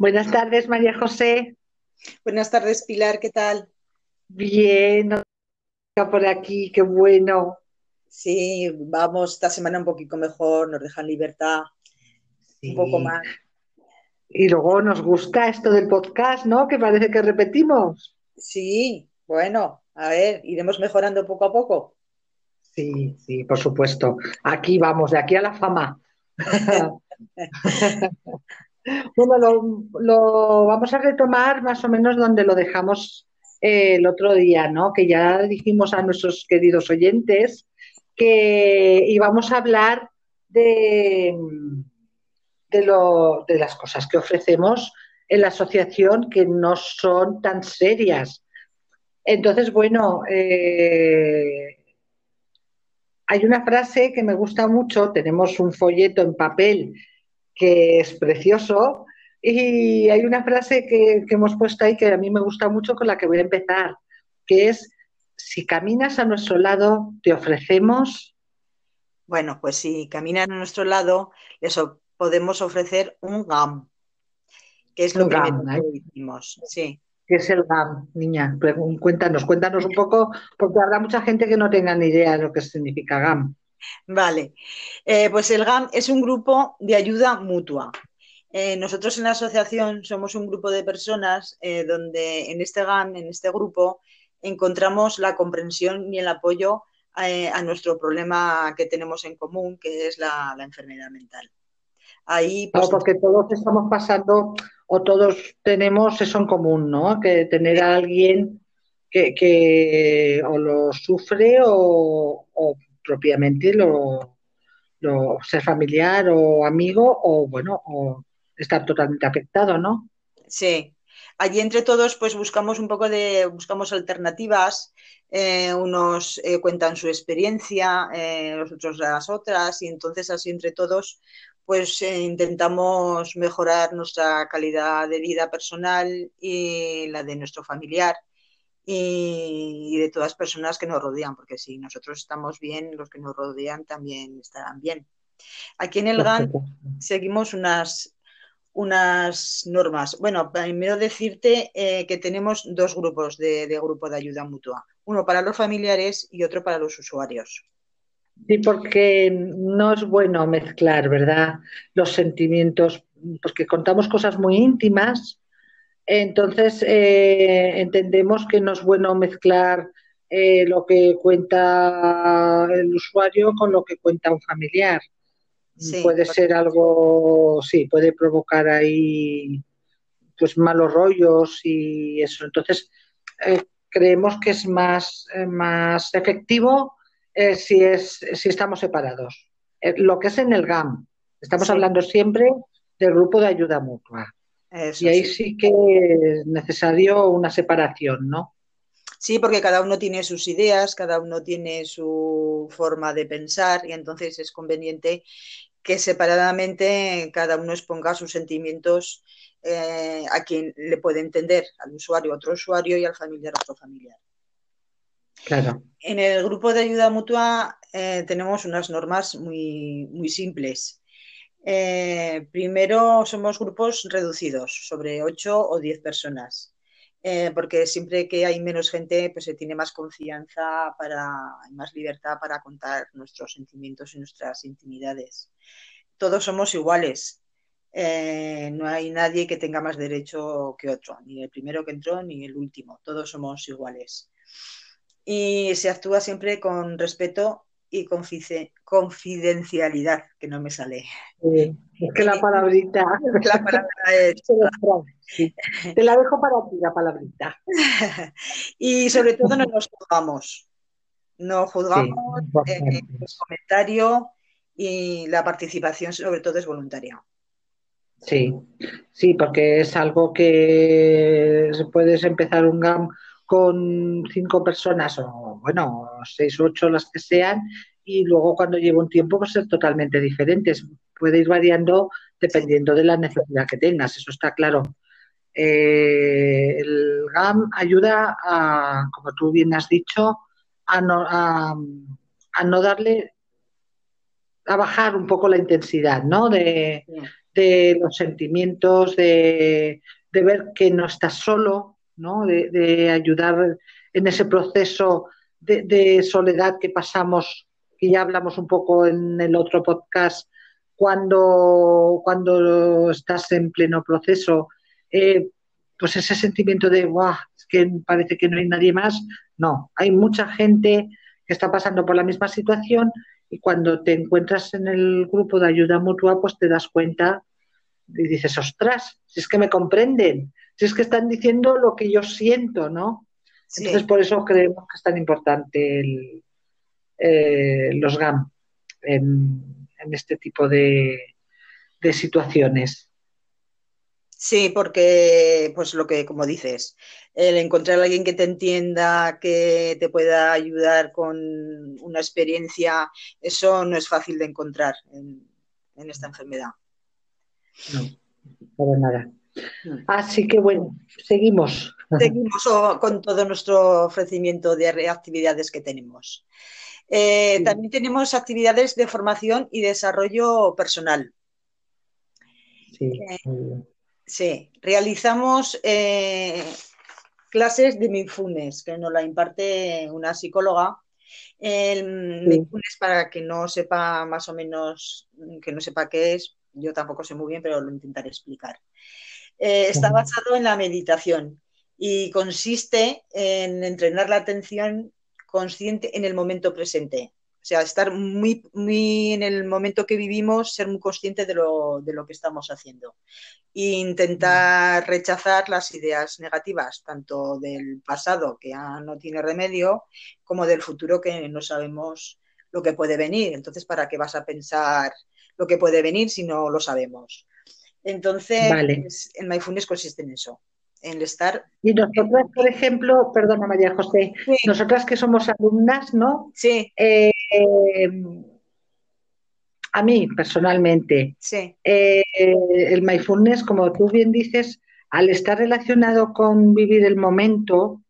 Buenas tardes, María José. Buenas tardes, Pilar, ¿qué tal? Bien, por aquí, qué bueno. Sí, vamos esta semana un poquito mejor, nos dejan libertad, un poco más. Y luego nos gusta esto del podcast, ¿no? Que parece que repetimos. Sí, bueno, a ver, iremos mejorando poco a poco. Sí, sí, por supuesto. Aquí vamos, de aquí a la fama. bueno, lo, vamos a retomar más o menos donde lo dejamos eh, el otro día, ¿no? Que ya dijimos a nuestros queridos oyentes que íbamos a hablar de, de, las cosas que ofrecemos en la asociación que no son tan serias. Entonces, bueno, eh, hay una frase que me gusta mucho, tenemos un folleto en papel que es precioso y hay una frase que, hemos puesto ahí que a mí me gusta mucho con la que voy a empezar, que es, si caminas a nuestro lado, te ofrecemos... Bueno, pues si caminan a nuestro lado, les podemos ofrecer un GAM, que es lo que decimos. Sí. ¿Qué es el GAM, niña? Cuéntanos, cuéntanos un poco, porque habrá mucha gente que no tenga ni idea de lo que significa GAM. Vale, eh, pues el GAM es un grupo de ayuda mutua. Eh, nosotros en la asociación somos un grupo de personas eh, donde en este GAM, en este grupo, encontramos la comprensión y el apoyo a nuestro problema que tenemos en común, que es la, enfermedad mental. Ahí, pues, porque todos estamos pasando o todos tenemos eso en común, ¿no? Que tener a alguien que, o lo sufre o, propiamente lo, ser familiar o amigo o, bueno, o estar totalmente afectado, ¿no? Sí. Allí entre todos, pues buscamos un poco de, buscamos alternativas. Eh, unos eh, cuentan su experiencia, eh, los otros las otras, y entonces así entre todos pues intentamos mejorar nuestra calidad de vida personal y la de nuestro familiar y, de todas las personas que nos rodean, porque si nosotros estamos bien, los que nos rodean también estarán bien. Aquí en el GAN seguimos unas, unas normas. Bueno, primero decirte eh, que tenemos dos grupos de grupo de ayuda mutua, uno para los familiares y otro para los usuarios. Sí, porque no es bueno mezclar, ¿verdad? Los sentimientos, porque contamos cosas muy íntimas, entonces eh, entendemos que no es bueno mezclar eh, lo que cuenta el usuario con lo que cuenta un familiar. puede ser algo, sí, puede provocar ahí pues malos rollos y eso. Entonces, eh, creemos que es más, más efectivo eh, si, es, si estamos separados. Eh, lo que es en el GAM, estamos hablando siempre del grupo de ayuda mutua. Y ahí sí. que es necesario una separación, ¿no? Sí, porque cada uno tiene sus ideas, cada uno tiene su forma de pensar y entonces es conveniente que separadamente cada uno exponga sus sentimientos eh, a quien le puede entender, al usuario otro usuario y al familiar otro familiar. En el grupo de ayuda mutua eh, tenemos unas normas muy, muy simples. Eh, primero, somos grupos reducidos, sobre 8 o 10 personas, eh, porque siempre que hay menos gente, pues se tiene más confianza, para, más libertad para contar nuestros sentimientos y nuestras intimidades. Todos somos iguales, no hay nadie que tenga más derecho que otro, ni el primero que entró ni el último, todos somos iguales. Y se actúa siempre con respeto y confidencialidad, que no me sale. es que la palabrita. La palabra es... Te la dejo para ti, la palabrita. y sobre todo no nos juzgamos. No juzgamos el comentario y la participación sobre todo es voluntaria. Sí, sí, porque es algo que puedes empezar un GAM con cinco personas o, bueno, seis o ocho las que sean, y luego cuando lleva un tiempo pues ser totalmente diferentes. Puede ir variando dependiendo de la necesidad que tengas, eso está claro. Eh, el GAM ayuda a, como tú bien has dicho, a no, a, no darle, a bajar un poco la intensidad, ¿no? De, de los sentimientos, de, ver que no estás solo, ¿no? De, ayudar en ese proceso de, soledad que pasamos, que ya hablamos un poco en el otro podcast, cuando, cuando estás en pleno proceso. Eh, pues ese sentimiento de, guau, es que parece que no hay nadie más. No, hay mucha gente que está pasando por la misma situación y cuando te encuentras en el grupo de ayuda mutua, pues te das cuenta y dices, ostras, si es que me comprenden, si es que están diciendo lo que yo siento, ¿no? Entonces, por eso creemos que es tan importante eh, los GAM en, este tipo de, de situaciones. Sí, porque, pues lo que, como dices, el encontrar a alguien que te entienda, que te pueda ayudar con una experiencia, eso no es fácil de encontrar en, esta enfermedad. No, para nada. Así que bueno, seguimos. Seguimos con todo nuestro ofrecimiento de actividades que tenemos. Eh, también tenemos actividades de formación y desarrollo personal. Sí, eh, Sí, realizamos eh, clases de mindfulness, que nos la imparte una psicóloga. El mindfulness, para que no sepa más o menos, que no sepa qué es, yo tampoco sé muy bien, pero lo intentaré explicar. Eh, está basado en la meditación y consiste en entrenar la atención consciente en el momento presente. O sea, estar muy, muy en el momento que vivimos, ser muy consciente de lo, de lo que estamos haciendo. E intentar rechazar las ideas negativas, tanto del pasado, que ya no tiene remedio, como del futuro, que no sabemos lo que puede venir. Entonces, ¿para qué vas a pensar lo que puede venir si no lo sabemos? Entonces, el mindfulness consiste en eso, en estar. Y nosotras, por ejemplo, perdona María José, nosotras que somos alumnas, ¿no? Sí. Eh, a mí, personalmente, sí. Eh, el mindfulness, como tú bien dices, al estar relacionado con vivir el momento,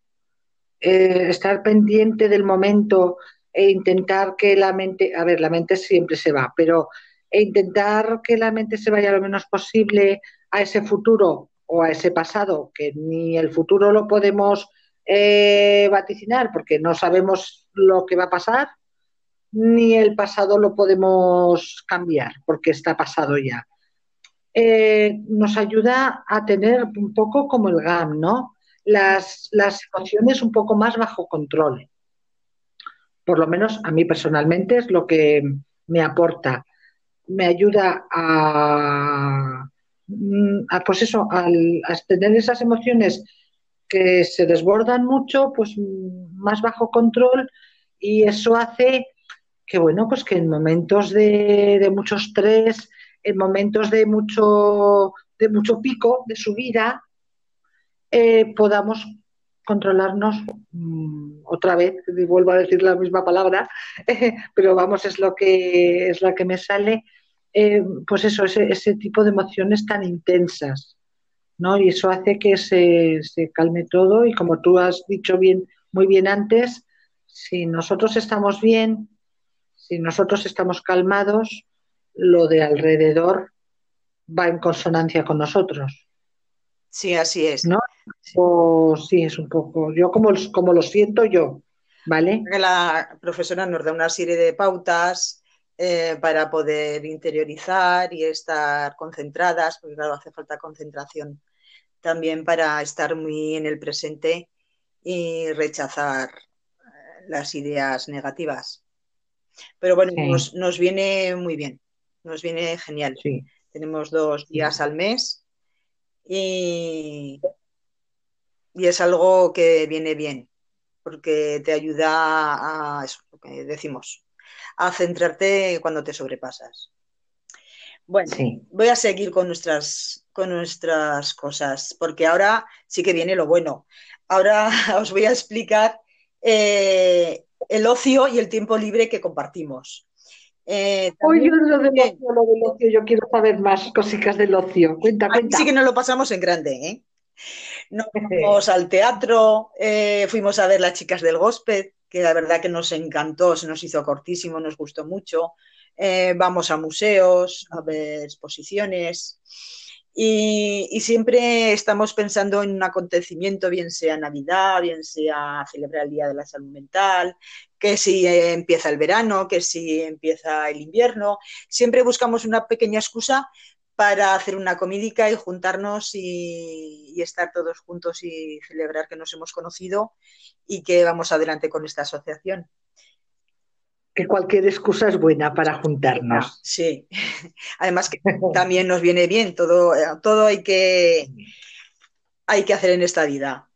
eh, estar pendiente del momento e intentar que la mente, a ver, la mente siempre se va, pero e intentar que la mente se vaya lo menos posible a ese futuro o a ese pasado, que ni el futuro lo podemos eh, vaticinar porque no sabemos lo que va a pasar, ni el pasado lo podemos cambiar porque está pasado ya. Eh, nos ayuda a tener un poco como el GAM, ¿no? Las, las emociones un poco más bajo control. Por lo menos a mí personalmente es lo que me aporta. Me ayuda a, Mm, pues eso, al, tener esas emociones que se desbordan mucho, pues mm, más bajo control y eso hace que, bueno, pues que en momentos de, mucho estrés, en momentos de mucho, de mucho pico de subida, eh, podamos controlarnos mm, otra vez, vuelvo a decir la misma palabra, pero vamos, es lo que es la que me sale, eh, pues eso, ese, tipo de emociones tan intensas, ¿no? Y eso hace que se, calme todo y como tú has dicho bien, muy bien antes, si nosotros estamos bien, si nosotros estamos calmados, lo de alrededor va en consonancia con nosotros. Sí, así es. ¿No? O, sí, es un poco, yo como, como lo siento yo, ¿vale? La profesora nos da una serie de pautas eh, para poder interiorizar y estar concentradas, porque claro, hace falta concentración también para estar muy en el presente y rechazar eh, las ideas negativas. Pero bueno, nos, viene muy bien, nos viene genial. Tenemos dos días al mes y, y es algo que viene bien, porque te ayuda a eso, lo que decimos, a centrarte cuando te sobrepasas. Bueno, voy a seguir con nuestras, con nuestras cosas, porque ahora sí que viene lo bueno. Ahora os voy a explicar eh, el ocio y el tiempo libre que compartimos. Eh, Oye, lo del, ocio, lo del ocio, yo quiero saber más cositas del ocio. Cuenta, cuenta. Sí que nos lo pasamos en grande, ¿eh? Nos fuimos al teatro, eh, fuimos a ver las chicas del gospel, que la verdad que nos encantó, se nos hizo cortísimo, nos gustó mucho. eh, vamos a museos, a ver exposiciones. Y, siempre estamos pensando en un acontecimiento, bien sea Navidad, bien sea celebrar el Día de la Salud Mental, que si empieza el verano, que si empieza el invierno. Siempre buscamos una pequeña excusa para hacer una comídica y juntarnos y, y, estar todos juntos y celebrar que nos hemos conocido y que vamos adelante con esta asociación que cualquier excusa es buena para juntarnos. Sí, además que también nos viene bien, todo, todo hay, que, hay que hacer en esta vida.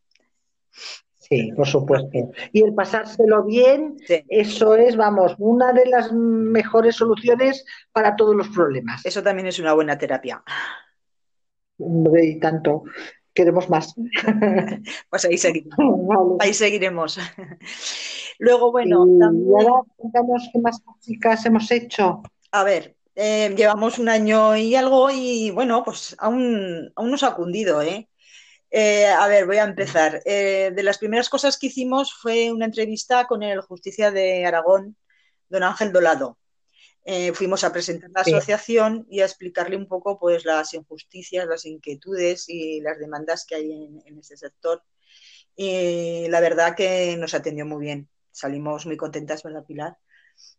Sí, por supuesto. Y el pasárselo bien, eso es, vamos, una de las mejores soluciones para todos los problemas. Eso también es una buena terapia. Y tanto queremos más. Pues ahí seguiremos. Ahí seguiremos. Luego, bueno. Y ahora contamos qué más chicas hemos hecho. A ver, eh, llevamos un año y algo y bueno, pues aún, aún nos ha cundido, ¿eh? ¿Eh? a ver, voy a empezar. Eh, de las primeras cosas que hicimos fue una entrevista con el Justicia de Aragón, don Ángel Dolado. Eh, fuimos a presentar la asociación y a explicarle un poco pues las injusticias, las inquietudes y las demandas que hay en, en ese sector. Y la verdad que nos atendió muy bien. Salimos muy contentas, ¿verdad, Pilar?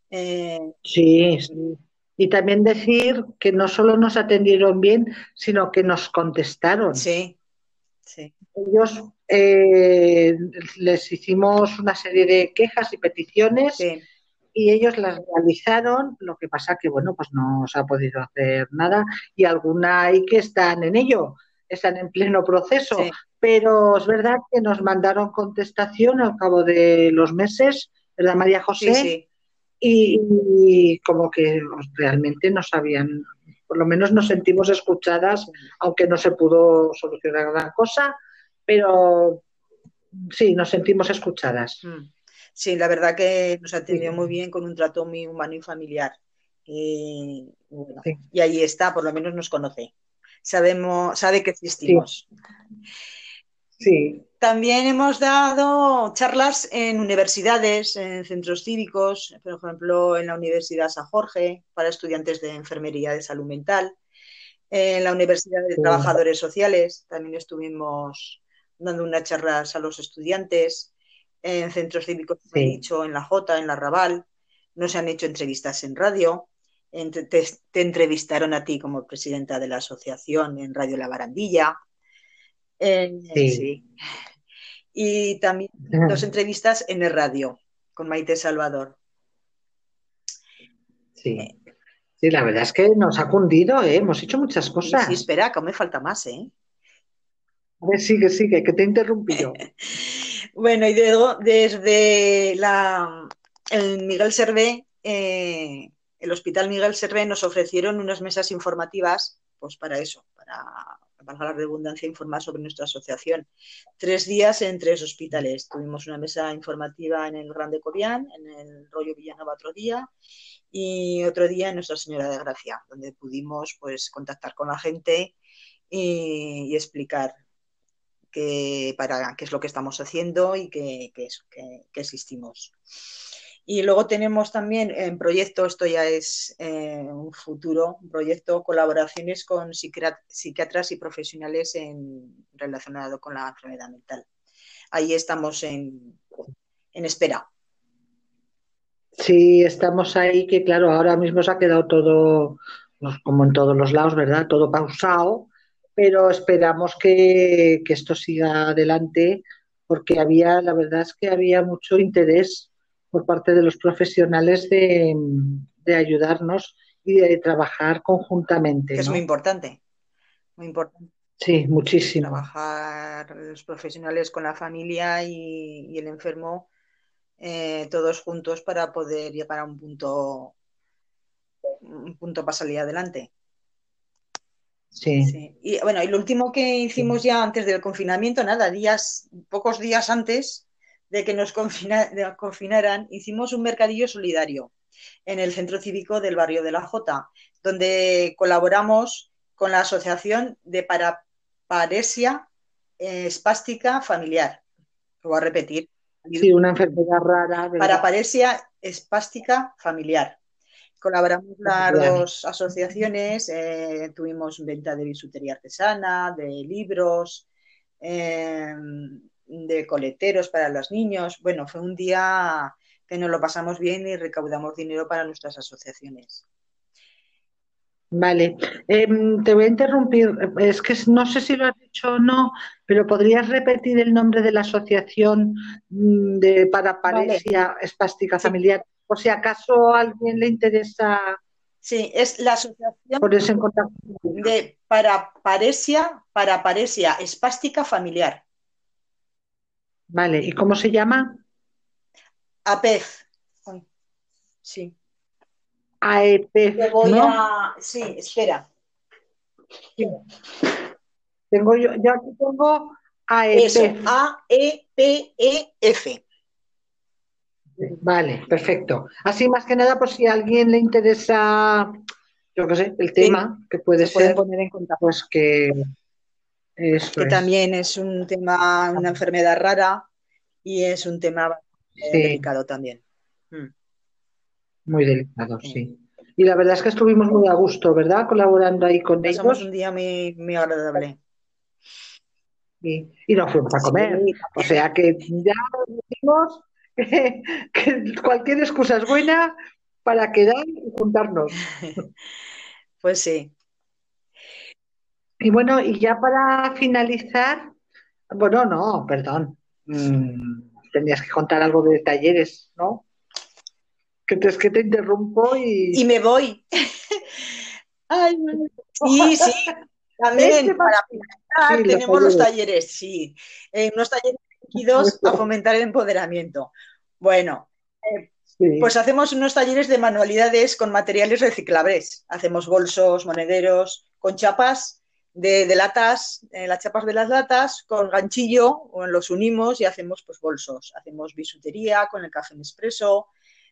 Sí, sí. Y también decir que no solo nos atendieron bien, sino que nos contestaron. Sí, sí. Ellos eh, les hicimos una serie de quejas y peticiones. Sí y ellos las realizaron, lo que pasa que, bueno, pues no se ha podido hacer nada y alguna hay que están en ello, están en pleno proceso, pero es verdad que nos mandaron contestación al cabo de los meses, ¿verdad, María José? Y, como que realmente no sabían, por lo menos nos sentimos escuchadas, aunque no se pudo solucionar gran cosa, pero sí, nos sentimos escuchadas. Mm. Sí, la verdad que nos atendió muy bien con un trato muy humano y familiar. Y, ahí está, por lo menos nos conoce. Sabemos, sabe que existimos. Sí. También hemos dado charlas en universidades, en centros cívicos, por ejemplo, en la Universidad San Jorge, para estudiantes de enfermería de salud mental. En la Universidad de Trabajadores Sociales también estuvimos dando unas charlas a los estudiantes en centros cívicos, he dicho, en la J, en la Raval, no se han hecho entrevistas en radio, te, entrevistaron a ti como presidenta de la asociación en Radio La Barandilla. Sí. Y también dos entrevistas en el radio con Maite Salvador. Sí. Sí, la verdad es que nos ha cundido, ¿eh? hemos hecho muchas cosas. Sí, espera, que aún me falta más, ¿eh? A ver, sigue, sigue, que te he interrumpido. Bueno, y desde la, el Miguel Servé, eh, el Hospital Miguel Servé nos ofrecieron unas mesas informativas, pues para eso, para, para la redundancia, informar sobre nuestra asociación. Tres días en tres hospitales. Tuvimos una mesa informativa en el Grande Cobián, en el Rollo Villanova otro día, y otro día en Nuestra Señora de Gracia, donde pudimos pues contactar con la gente y explicar para qué es lo que estamos haciendo y qué, es, existimos. Y luego tenemos también en proyecto, esto ya es eh, un futuro, proyecto, colaboraciones con psiquiatras y profesionales en, relacionado con la enfermedad mental. Ahí estamos en, en espera. Sí, estamos ahí, que claro, ahora mismo se ha quedado todo, pues, como en todos los lados, ¿verdad? Todo pausado, pero esperamos que, esto siga adelante porque había, la verdad es que había mucho interés por parte de los profesionales de, ayudarnos y de trabajar conjuntamente. es muy importante, muy importante. Sí, muchísimo. Trabajar los profesionales con la familia y, el enfermo eh, todos juntos para poder llegar a un punto, un punto para salir adelante. Sí. Y bueno, y lo último que hicimos ya antes del confinamiento, nada, días, pocos días antes de que nos confinaran, hicimos un mercadillo solidario en el centro cívico del barrio de la Jota, donde colaboramos con la Asociación de Paraparesia Espástica Familiar. Lo voy a repetir. Sí, una enfermedad rara. Paraparesia Espástica Familiar Colaboramos las dos asociaciones, eh, tuvimos venta de bisutería artesana, de libros, eh, de coleteros para los niños. Bueno, fue un día que nos lo pasamos bien y recaudamos dinero para nuestras asociaciones. Vale, em, te voy a interrumpir. Es que no sé si lo has dicho o no, pero ¿podrías repetir el nombre de la asociación mm, de paraparesia espástica familiar? Por si acaso a alguien le interesa. Sí, es la asociación en contacto. de paraparesia, paraparesia espástica familiar. Vale, ¿y cómo se llama? APEF. Sí. AEPEF. voy a. Sí, espera. Tengo yo, yo aquí tengo AEPEF. A-E-P-E-F. Vale, perfecto. Así más que nada, por si a alguien le interesa, yo qué sé, el tema, que puede ser, poner en contacto. Pues que. Que también es un tema, una enfermedad rara y es un tema delicado también. Mm. Muy delicado, sí. Y la verdad es que estuvimos muy a gusto, ¿verdad? Colaborando ahí con ellos. Pasamos un día muy, muy agradable. Y, y, nos fuimos a comer. O sea que ya decimos que, cualquier excusa es buena para quedar y juntarnos. Pues sí. Y bueno, y ya para finalizar, bueno, no, perdón. Mm, tenías que contar algo de talleres, ¿no? Que te, que te interrumpo y... Y me voy. Ay, sí, sí. También este para finalizar tenemos los talleres, sí. Eh, unos talleres dirigidos a fomentar el empoderamiento. Bueno, eh, pues hacemos unos talleres de manualidades con materiales reciclables. Hacemos bolsos, monederos, con chapas de, latas, eh, las chapas de las latas, con ganchillo, o los unimos y hacemos pues bolsos. Hacemos bisutería con el café Nespresso,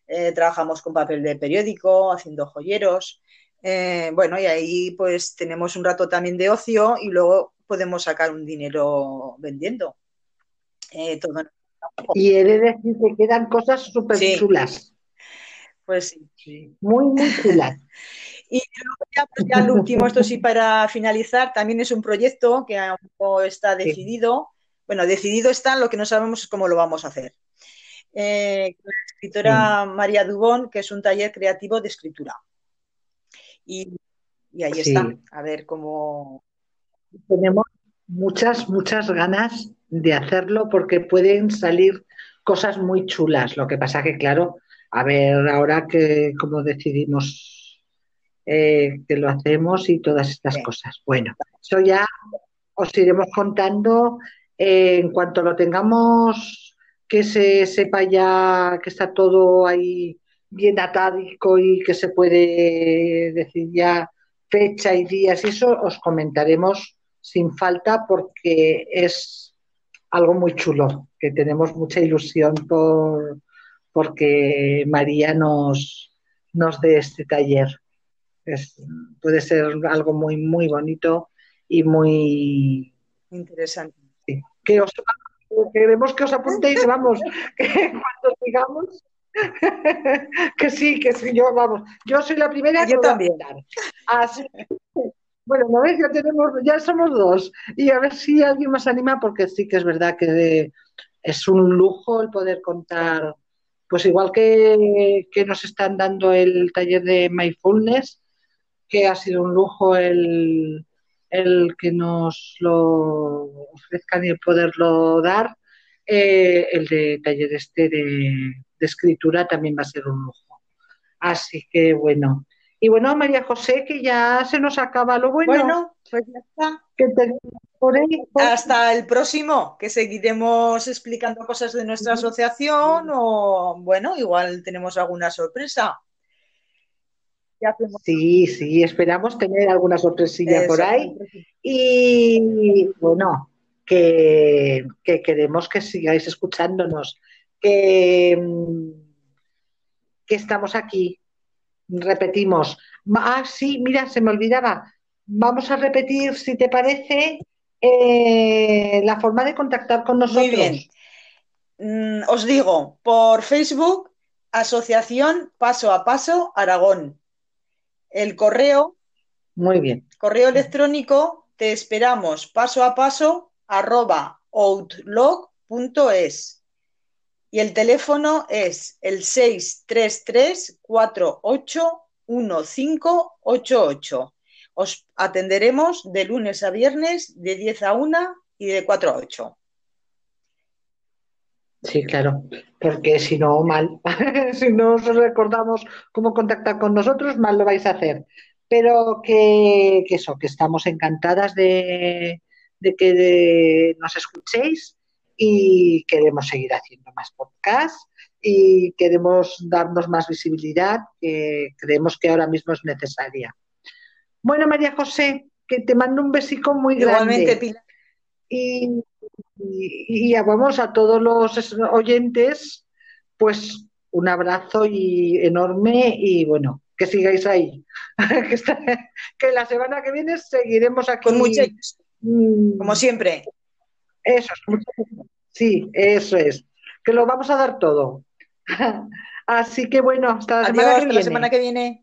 eh, trabajamos con papel de periódico, haciendo joyeros. Eh, bueno, y ahí pues tenemos un rato también de ocio y luego podemos sacar un dinero vendiendo. Y he de decir que quedan cosas súper chulas. Pues sí. Muy, muy chulas. Y luego ya, el último, esto sí para finalizar, también es un proyecto que aún no está decidido. Bueno, decidido está, lo que no sabemos es cómo lo vamos a hacer. Eh, la escritora María Dubón, que es un taller creativo de escritura. Y, ahí está, a ver cómo. Tenemos muchas, muchas ganas de hacerlo porque pueden salir cosas muy chulas. Lo que pasa que, claro, a ver ahora que como decidimos eh, que lo hacemos y todas estas cosas. Bueno, eso ya os iremos contando eh, en cuanto lo tengamos, que se sepa ya que está todo ahí bien atádico y que se puede decir ya fecha y días y eso, os comentaremos sin falta porque es algo muy chulo, que tenemos mucha ilusión por porque María nos, nos dé este taller puede ser algo muy, muy bonito y muy interesante. Que os, queremos que os apuntéis, vamos, que cuando digamos que sí, que sí, yo vamos, yo soy la primera yo también. Así, bueno, ¿no ves? Ya tenemos, ya somos dos. Y a ver si alguien más anima, porque sí que es verdad que es un lujo el poder contar, pues igual que, que nos están dando el taller de mindfulness, que ha sido un lujo el, que nos lo ofrezcan y el poderlo dar. Eh, el de taller este de, escritura también va a ser un lujo. Así que bueno. Y bueno, María José, que ya se nos acaba lo bueno. Bueno, pues ya está. Hasta el próximo, que seguiremos explicando cosas de nuestra asociación o, bueno, igual tenemos alguna sorpresa. Sí, sí, esperamos tener alguna sorpresilla por ahí. Y bueno, que, queremos que sigáis escuchándonos, que, que estamos aquí. Repetimos. Ah, sí, mira, se me olvidaba. Vamos a repetir, si te parece, eh, la forma de contactar con nosotros. Muy bien. Mm, os digo, por Facebook Asociación Paso a Paso Aragón. El correo. Muy bien. Correo electrónico te esperamos paso a paso arroba outlook.es. Y el teléfono es el 633 481588. Os atenderemos de lunes a viernes de 10 a 1 y de 4 a 8. Sí, claro, porque si no, mal. si no os recordamos cómo contactar con nosotros, mal lo vais a hacer. Pero que, eso, que estamos encantadas de, que nos escuchéis y queremos seguir haciendo más podcasts y queremos darnos más visibilidad que creemos que ahora mismo es necesaria. Bueno, María José, que te mando un besico muy Igualmente, Pilar. Y y, vamos a todos los oyentes, pues un abrazo y enorme y bueno, que sigáis ahí. que, la semana que viene seguiremos aquí. Con mucho, mm. como siempre. Eso, sí, eso es. Que lo vamos a dar todo. Así que bueno, hasta la semana que viene. la semana que viene.